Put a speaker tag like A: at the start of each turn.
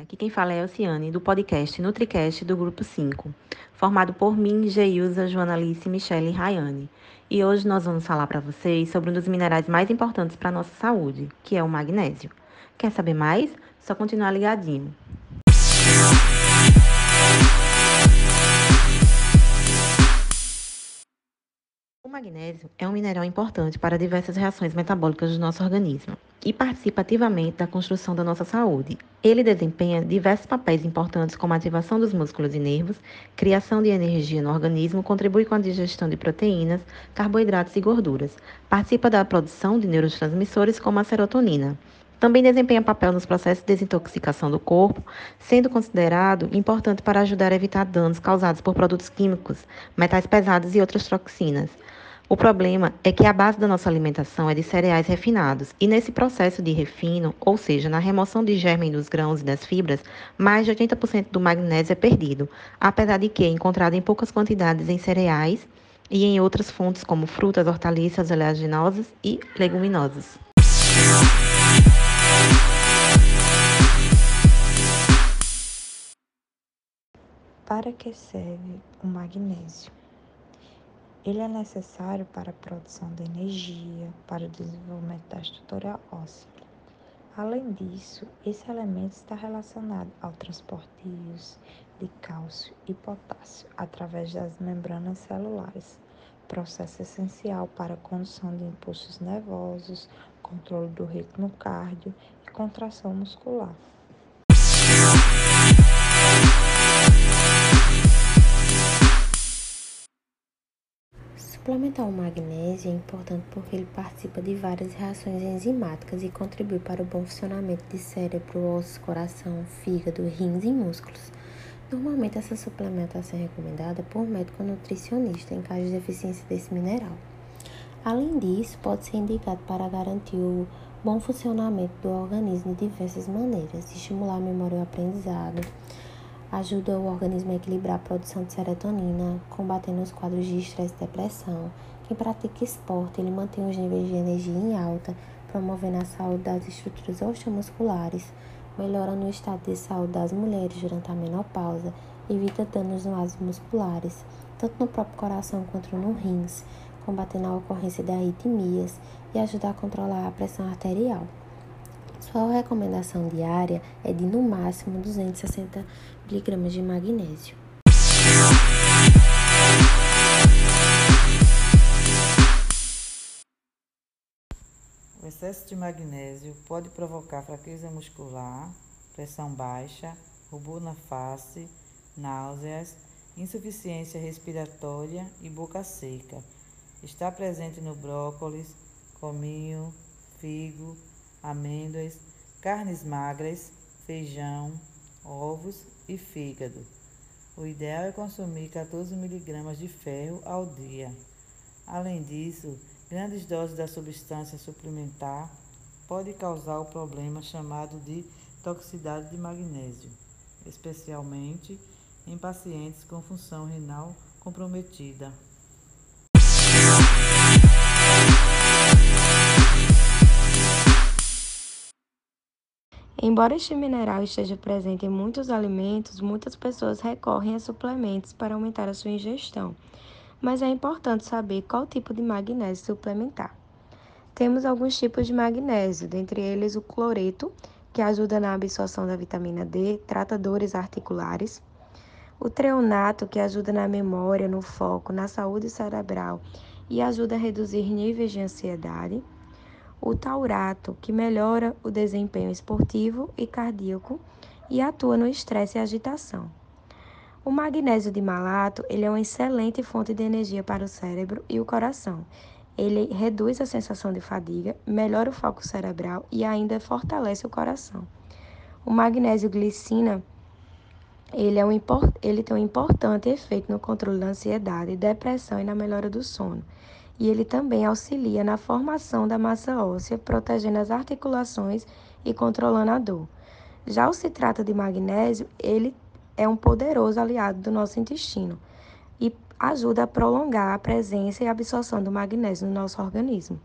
A: Aqui quem fala é a Elciane, do podcast NutriCast do Grupo 5, formado por mim, Geilza, Joana Alice, Michelle e Rayane. E hoje nós vamos falar para vocês sobre um dos minerais mais importantes para a nossa saúde, que é o magnésio. Quer saber mais? Só continuar ligadinho. Magnésio é um mineral importante para diversas reações metabólicas do nosso organismo e participa ativamente da construção da nossa saúde. Ele desempenha diversos papéis importantes como a ativação dos músculos e nervos, criação de energia no organismo, contribui com a digestão de proteínas, carboidratos e gorduras, participa da produção de neurotransmissores como a serotonina. Também desempenha papel nos processos de desintoxicação do corpo, sendo considerado importante para ajudar a evitar danos causados por produtos químicos, metais pesados e outras toxinas. O problema é que a base da nossa alimentação é de cereais refinados, e nesse processo de refino, ou seja, na remoção de germen dos grãos e das fibras, mais de 80% do magnésio é perdido, apesar de que é encontrado em poucas quantidades em cereais e em outras fontes como frutas, hortaliças, oleaginosas e leguminosas.
B: Para que serve o magnésio? Ele é necessário para a produção de energia, para o desenvolvimento da estrutura óssea. Além disso, esse elemento está relacionado ao transporte de íons de cálcio e potássio através das membranas celulares, processo essencial para a condução de impulsos nervosos, controle do ritmo cardio e contração muscular.
C: Suplementar o magnésio é importante porque ele participa de várias reações enzimáticas e contribui para o bom funcionamento de cérebro, ossos, coração, fígado, rins e músculos. Normalmente, essa suplementação é recomendada por médico nutricionista em caso de deficiência desse mineral. Além disso, pode ser indicado para garantir o bom funcionamento do organismo de diversas maneiras, estimular a memória e o aprendizado, ajuda o organismo a equilibrar a produção de serotonina, combatendo os quadros de estresse e depressão. Quem pratica esporte, ele mantém os níveis de energia em alta, promovendo a saúde das estruturas osteomusculares, melhorando o estado de saúde das mulheres durante a menopausa, evita danos nos vasos musculares, tanto no próprio coração quanto no rins, combatendo a ocorrência de arritmias e ajuda a controlar a pressão arterial. Sua recomendação diária é de no máximo 260 mg de magnésio.
D: O excesso de magnésio pode provocar fraqueza muscular, pressão baixa, rubor na face, náuseas, insuficiência respiratória e boca seca. Está presente no brócolis, cominho, figo, amêndoas, carnes magras, feijão, ovos e fígado. O ideal é consumir 14 mg de ferro ao dia. Além disso, grandes doses da substância suplementar pode causar o problema chamado de toxicidade de magnésio, especialmente em pacientes com função renal comprometida.
E: Embora este mineral esteja presente em muitos alimentos, muitas pessoas recorrem a suplementos para aumentar a sua ingestão. Mas é importante saber qual tipo de magnésio suplementar. Temos alguns tipos de magnésio, dentre eles o cloreto, que ajuda na absorção da vitamina D, trata dores articulares. O treonato, que ajuda na memória, no foco, na saúde cerebral e ajuda a reduzir níveis de ansiedade o taurato, que melhora o desempenho esportivo e cardíaco e atua no estresse e agitação. O magnésio de malato ele é uma excelente fonte de energia para o cérebro e o coração. Ele reduz a sensação de fadiga, melhora o foco cerebral e ainda fortalece o coração. O magnésio glicina ele, é um, ele tem um importante efeito no controle da ansiedade, depressão e na melhora do sono e ele também auxilia na formação da massa óssea, protegendo as articulações e controlando a dor. Já o citrato de magnésio, ele é um poderoso aliado do nosso intestino e ajuda a prolongar a presença e absorção do magnésio no nosso organismo.